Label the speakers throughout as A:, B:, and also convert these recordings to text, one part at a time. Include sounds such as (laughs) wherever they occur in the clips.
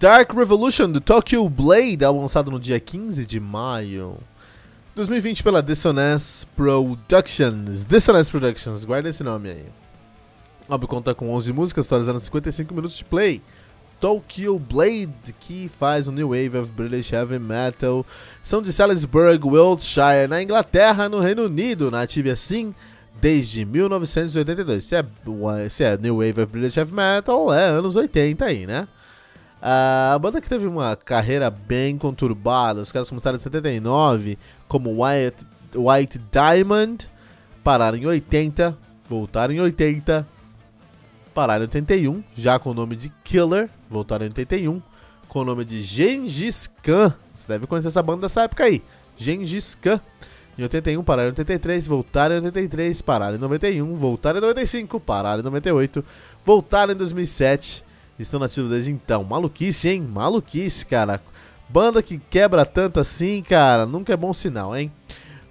A: Dark Revolution do Tokyo Blade, lançado no dia 15 de maio 2020 pela Dissonance Productions. Dissonance Productions, guarda esse nome aí. O álbum conta com 11 músicas, totalizando 55 minutos de play. Tokyo Blade, que faz o New Wave of British Heavy Metal, são de Salisbury, Wiltshire, na Inglaterra, no Reino Unido, nativa assim desde 1982. Se é, se é New Wave of British Heavy Metal, é anos 80 aí, né? A banda que teve uma carreira bem conturbada, os caras começaram em 79 como White, White Diamond, pararam em 80, voltaram em 80, pararam em 81, já com o nome de Killer, voltaram em 81, com o nome de Gengis Khan. Você deve conhecer essa banda dessa época aí, Gengis Khan. Em 81, pararam em 83, voltaram em 83, pararam em 91, voltaram em 95, pararam em 98, voltaram em 2007 estão nativos desde então. Maluquice, hein? Maluquice, cara. Banda que quebra tanto assim, cara, nunca é bom sinal, hein?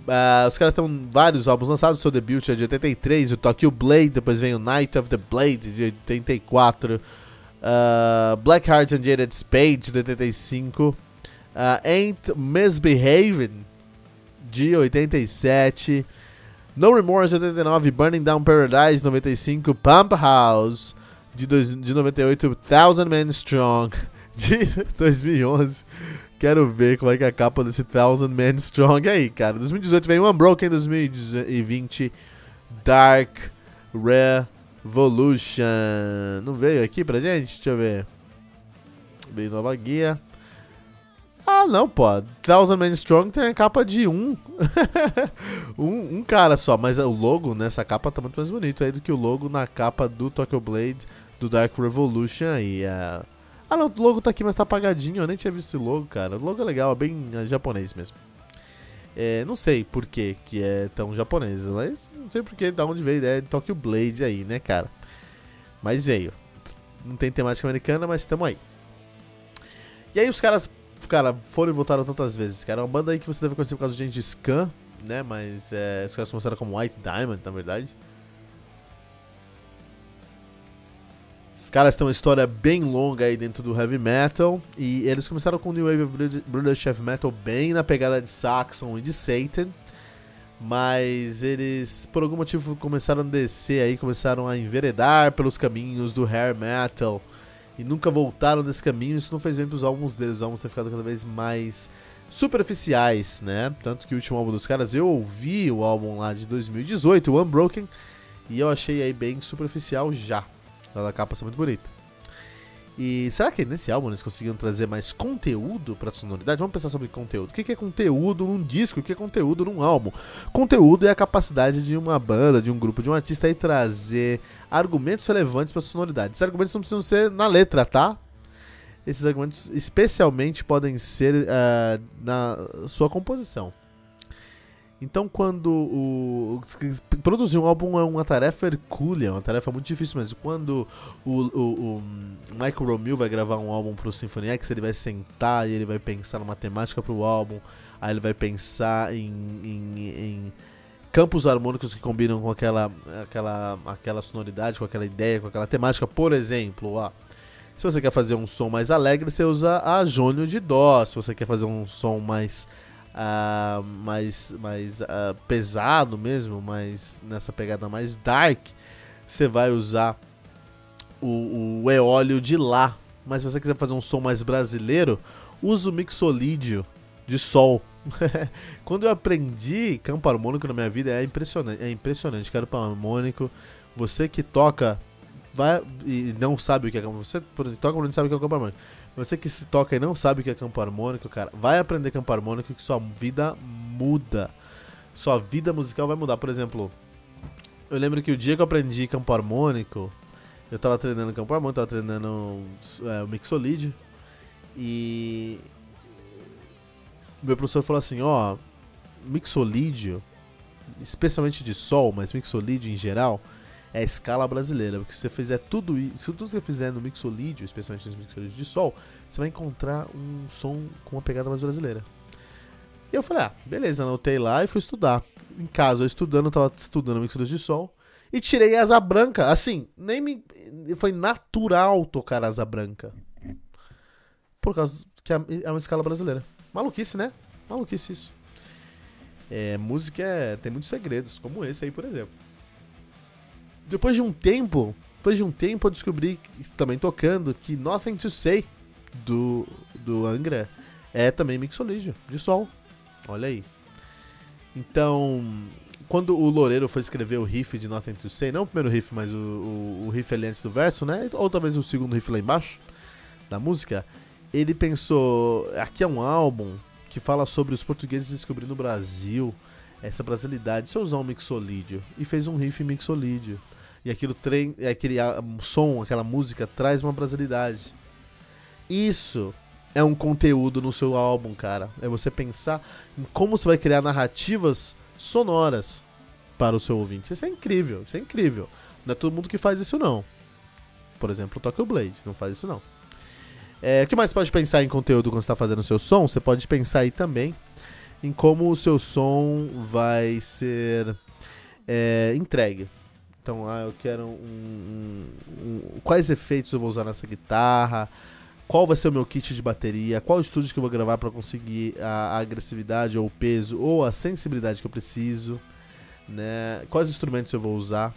A: Uh, os caras têm vários álbuns lançados. Seu debut é de 83, o Tokyo Blade. Depois vem o Night of the Blade de 84. Uh, ah, Black Hearts and Jaded Spades de 85. Uh, Ain't Misbehaving de 87. No Remorse de 89. Burning Down Paradise 95. Pump House de, dois, de 98, Thousand Men Strong, (laughs) de 2011. Quero ver como é que é a capa desse Thousand Men Strong aí, cara. 2018 vem Unbroken, 2020 Dark Revolution. Não veio aqui pra gente? Deixa eu ver. Veio nova guia. Ah, não, pô. Thousand Men Strong tem a capa de um. (laughs) um, um cara só, mas o logo nessa capa tá muito mais bonito aí do que o logo na capa do Tokyo Blade do Dark Revolution aí. Uh... Ah não, o logo tá aqui, mas tá apagadinho. Eu nem tinha visto esse logo, cara. O logo é legal, é bem é, japonês mesmo. É, não sei por que, que é tão japonês, mas não sei por que, da onde veio a ideia de Tokyo Blade aí, né, cara? Mas veio. Não tem temática americana, mas tamo aí. E aí os caras, cara, foram e voltaram tantas vezes, cara. É uma banda aí que você deve conhecer por causa do Gengis Khan, né? Mas é, os caras começaram como White Diamond, na verdade. Caras têm uma história bem longa aí dentro do heavy metal. E eles começaram com o New Wave of British Heavy Metal bem na pegada de Saxon e de Satan. Mas eles, por algum motivo, começaram a descer aí, começaram a enveredar pelos caminhos do hair metal. E nunca voltaram desse caminho. Isso não fez bem pros álbuns deles. Os álbuns têm ficado cada vez mais superficiais, né? Tanto que o último álbum dos caras, eu ouvi o álbum lá de 2018, o Unbroken, e eu achei aí bem superficial já. A capa ser muito bonita. E será que nesse álbum eles conseguiram trazer mais conteúdo para a sonoridade? Vamos pensar sobre conteúdo. O que é conteúdo num disco? O que é conteúdo num álbum? Conteúdo é a capacidade de uma banda, de um grupo, de um artista aí trazer argumentos relevantes para a sonoridade. Esses argumentos não precisam ser na letra, tá? Esses argumentos especialmente podem ser uh, na sua composição. Então, quando o, produzir um álbum é uma tarefa hercúlea, é uma tarefa muito difícil, mas quando o, o, o Michael Romeo vai gravar um álbum pro Symphony X, ele vai sentar e ele vai pensar numa temática pro álbum, aí ele vai pensar em, em, em campos harmônicos que combinam com aquela, aquela, aquela sonoridade, com aquela ideia, com aquela temática. Por exemplo, ó, se você quer fazer um som mais alegre, você usa a jônio de dó. Se você quer fazer um som mais uh, mais, mais uh, pesado mesmo, mais nessa pegada mais dark, você vai usar o, o eólio de lá. Mas se você quiser fazer um som mais brasileiro, usa o mixolídio de sol. (laughs) Quando eu aprendi campo harmônico na minha vida é impressionante, é impressionante. Campo harmônico, você que toca vai e não sabe o que é campo, você toca não sabe o que é campo harmônico. Você que se toca e não sabe o que é campo harmônico, cara, vai aprender campo harmônico que sua vida muda. Sua vida musical vai mudar. Por exemplo, eu lembro que o dia que eu aprendi campo harmônico, eu tava treinando campo harmônico, tava treinando é, o mixolídio. E meu professor falou assim, ó, mixolídio, especialmente de sol, mas mixolídio em geral, é a escala brasileira. Porque se você fizer tudo isso, se tudo que você fizer no mixolídio, especialmente no mixolídio de sol, você vai encontrar um som com uma pegada mais brasileira. E eu falei, ah, beleza, anotei lá e fui estudar. Em casa, eu estudando, eu tava estudando mixolídio de sol. E tirei asa branca. Assim, nem me. Foi natural tocar asa branca. Por causa que é uma escala brasileira. Maluquice, né? Maluquice isso. É, música é, tem muitos segredos, como esse aí, por exemplo. Depois de um tempo, depois de um tempo eu descobri, também tocando, que Nothing to Say do, do Angra é também mixolídio, de sol. Olha aí. Então, quando o Loureiro foi escrever o riff de Nothing to Say, não o primeiro riff, mas o, o, o riff ali antes do verso, né? Ou talvez o segundo riff lá embaixo da música, ele pensou, aqui é um álbum que fala sobre os portugueses descobrindo o Brasil, essa brasilidade, se eu usar um mixolídio, e fez um riff mixolídio. E aquilo trem, aquele som, aquela música traz uma brasilidade. Isso é um conteúdo no seu álbum, cara. É você pensar em como você vai criar narrativas sonoras para o seu ouvinte. Isso é incrível, isso é incrível. Não é todo mundo que faz isso não. Por exemplo, o Tokyo Blade não faz isso não. É, o que mais pode pensar em conteúdo quando você está fazendo o seu som? Você pode pensar aí também em como o seu som vai ser é, entregue. Então, ah, eu quero um, um, um, quais efeitos eu vou usar nessa guitarra, qual vai ser o meu kit de bateria, qual estúdio que eu vou gravar para conseguir a, a, agressividade ou o peso ou a sensibilidade que eu preciso, né? Quais instrumentos eu vou usar.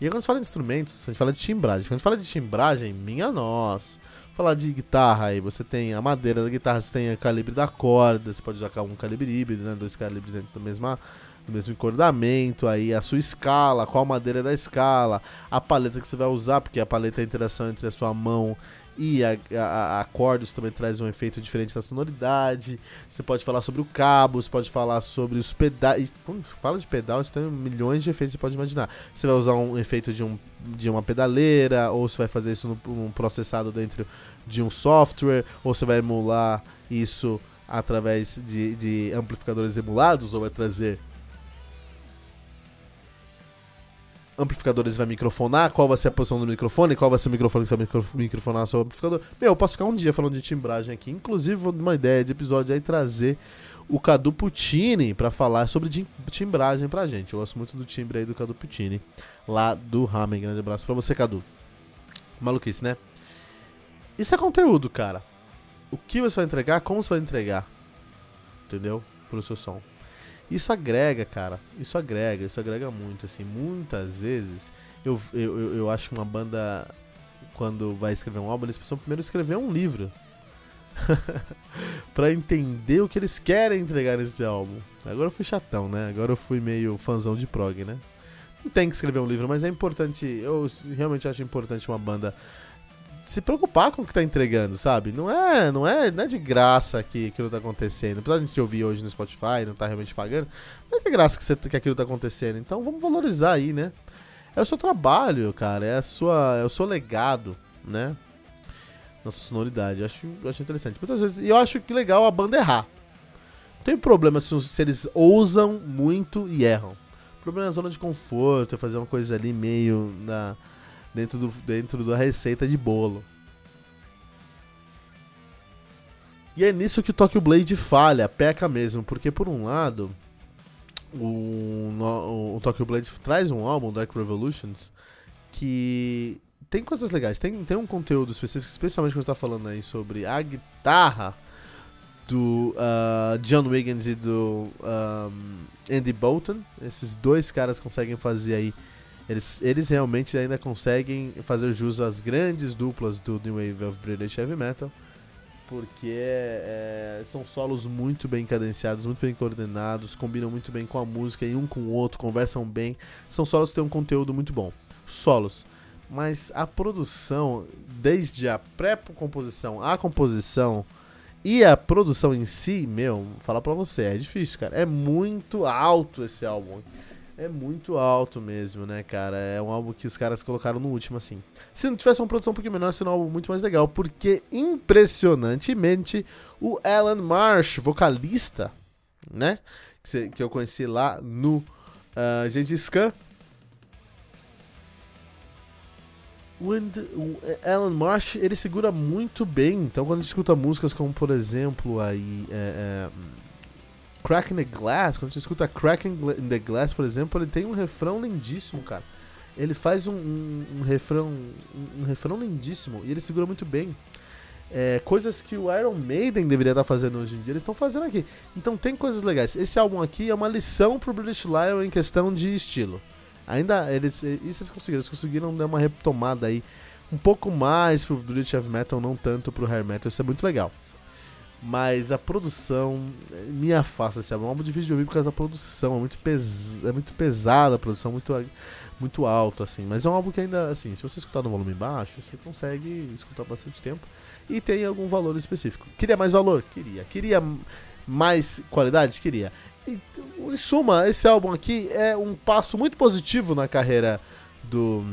A: E aí, quando a gente fala de instrumentos, a gente fala de timbragem. Quando a gente fala de timbragem, minha nossa falar de guitarra aí, você tem a madeira da guitarra, você tem o calibre da corda, você pode usar um calibre híbrido, né? Dois calibres dentro do mesmo, do mesmo encordamento, aí a sua escala, qual madeira da escala, a paleta que você vai usar, porque a paleta é a interação entre a sua mão e a, a, a também traz um efeito diferente da sonoridade. Você pode falar sobre o cabo, você pode falar sobre os pedais. Fala de pedal, você tem milhões de efeitos você pode imaginar. Você vai usar um efeito de, um, de uma pedaleira, ou você vai fazer isso num processado dentro de um software, ou você vai emular isso através de, de amplificadores emulados, ou vai trazer amplificadores vai microfonar, qual vai ser a posição do microfone, qual vai ser o microfone que vai micro, microfonar o seu amplificador. Meu, eu posso ficar um dia falando de timbragem aqui. Inclusive, vou dar uma ideia de episódio aí trazer o Cadu Puccini para falar sobre timbragem pra gente. Eu gosto muito do timbre aí do Cadu Puccini, lá do Ramen. Grande abraço pra você, Cadu. Maluquice, né? Isso é conteúdo, cara. O que você vai entregar, como você vai entregar. Entendeu? Pro seu som. Isso agrega, cara. Isso agrega, isso agrega muito, assim. Muitas vezes eu, eu, eu acho que uma banda, quando vai escrever um álbum, eles precisam primeiro escrever um livro. (laughs) para entender o que eles querem entregar nesse álbum. Agora eu fui chatão, né? Agora eu fui meio fãzão de prog, né? Não tem que escrever um livro, mas é importante. Eu realmente acho importante uma banda se preocupar com o que tá entregando, sabe? Não é, não é, não é de graça que aquilo tá acontecendo. Apesar de a gente ouvir hoje no Spotify, não tá realmente pagando, não é de graça que, você, que aquilo tá acontecendo. Então vamos valorizar aí, né? É o seu trabalho, cara, é a sua, é o seu legado, né? Nossa sonoridade, acho, acho interessante. Muitas vezes, e eu acho que legal a banda errar. Não tem problema se, se eles ousam muito e erram. O problema é a zona de conforto, é fazer uma coisa ali meio na dentro, do, dentro da receita de bolo. E é nisso que o Tokyo Blade falha, peca mesmo, porque por um lado, o, o, o Tokyo Blade traz um álbum, Dark Revolutions, que tem coisas legais, tem, tem um conteúdo específico, especialmente quando está falando aí sobre a guitarra do uh, John Wiggins e do um, Andy Bolton. Esses dois caras conseguem fazer aí eles, eles realmente ainda conseguem fazer jus às grandes duplas do New Wave of British Heavy Metal, porque é, é, são solos muito bem cadenciados, muito bem coordenados, combinam muito bem com a música e um com o outro, conversam bem. São solos que têm um conteúdo muito bom. Solos. Mas a produção, desde a pré-composição à composição e a produção em si, meu, falar pra você, é difícil, cara. É muito alto esse álbum é muito alto mesmo, né, cara? É um álbum que os caras colocaram no último, assim. Se não tivesse uma produção um pouquinho menor, seria um álbum muito mais legal, porque impressionantemente o Alan Marsh, vocalista, né, que eu conheci lá no uh, Gengis Khan, o Alan Marsh ele segura muito bem. Então, quando a gente escuta músicas como, por exemplo, aí, é, é, Crack in the Glass, quando gente escuta Crack in the Glass, por exemplo, ele tem um refrão lindíssimo, cara. Ele faz um, um, um refrão um, um, refrão lindíssimo e ele segura muito bem. É, coisas que o Iron Maiden deveria estar fazendo hoje em dia, eles estão fazendo aqui. Então tem coisas legais. Esse álbum aqui é uma lição pro British Lion em questão de estilo. Ainda eles isso eles conseguiram, eles conseguiram dar uma retomada aí um pouco mais pro British Heavy Metal, não tanto pro Hair Metal, isso é muito legal. Mas a produção me afasta esse álbum. É um álbum difícil de ouvir por causa da produção. É muito, pes... é muito pesada a produção, muito, muito alto, assim. Mas é um álbum que ainda, assim, se você escutar no volume baixo, você consegue escutar bastante tempo. E tem algum valor específico. Queria mais valor? Queria. Queria mais qualidade? Queria. E, em suma, esse álbum aqui é um passo muito positivo na carreira do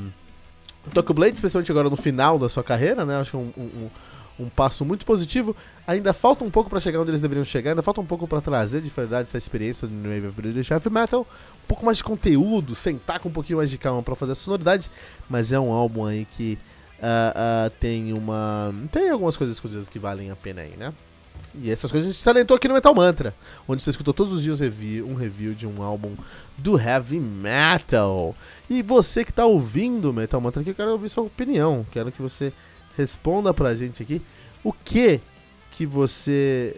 A: Tokyo Blade, especialmente agora no final da sua carreira, né? Acho que é um, um um passo muito positivo. Ainda falta um pouco para chegar onde eles deveriam chegar, ainda falta um pouco para trazer de verdade essa experiência do New Wave of British Heavy Metal, um pouco mais de conteúdo, sentar com um pouquinho mais de calma para fazer a sonoridade, mas é um álbum aí que uh, uh, tem uma. tem algumas coisas escondidas que valem a pena aí, né? E essas coisas a gente salientou aqui no Metal Mantra, onde você escutou todos os dias review, um review de um álbum do Heavy Metal. E você que está ouvindo o Metal Mantra aqui, eu quero ouvir sua opinião. Quero que você responda pra gente aqui o que que você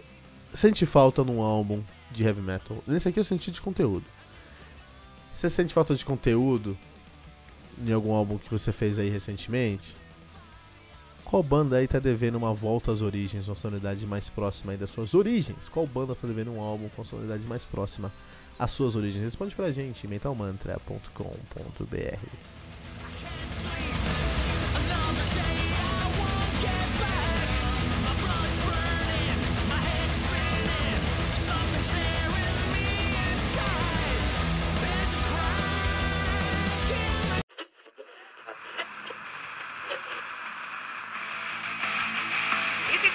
A: sente falta num álbum de heavy metal. Nesse aqui eu senti de conteúdo. Você sente falta de conteúdo em algum álbum que você fez aí recentemente? Qual banda aí tá devendo uma volta às origens, uma sonoridade mais próxima aí das suas origens? Qual banda tá devendo um álbum com sonoridade mais próxima às suas origens? Responde pra gente,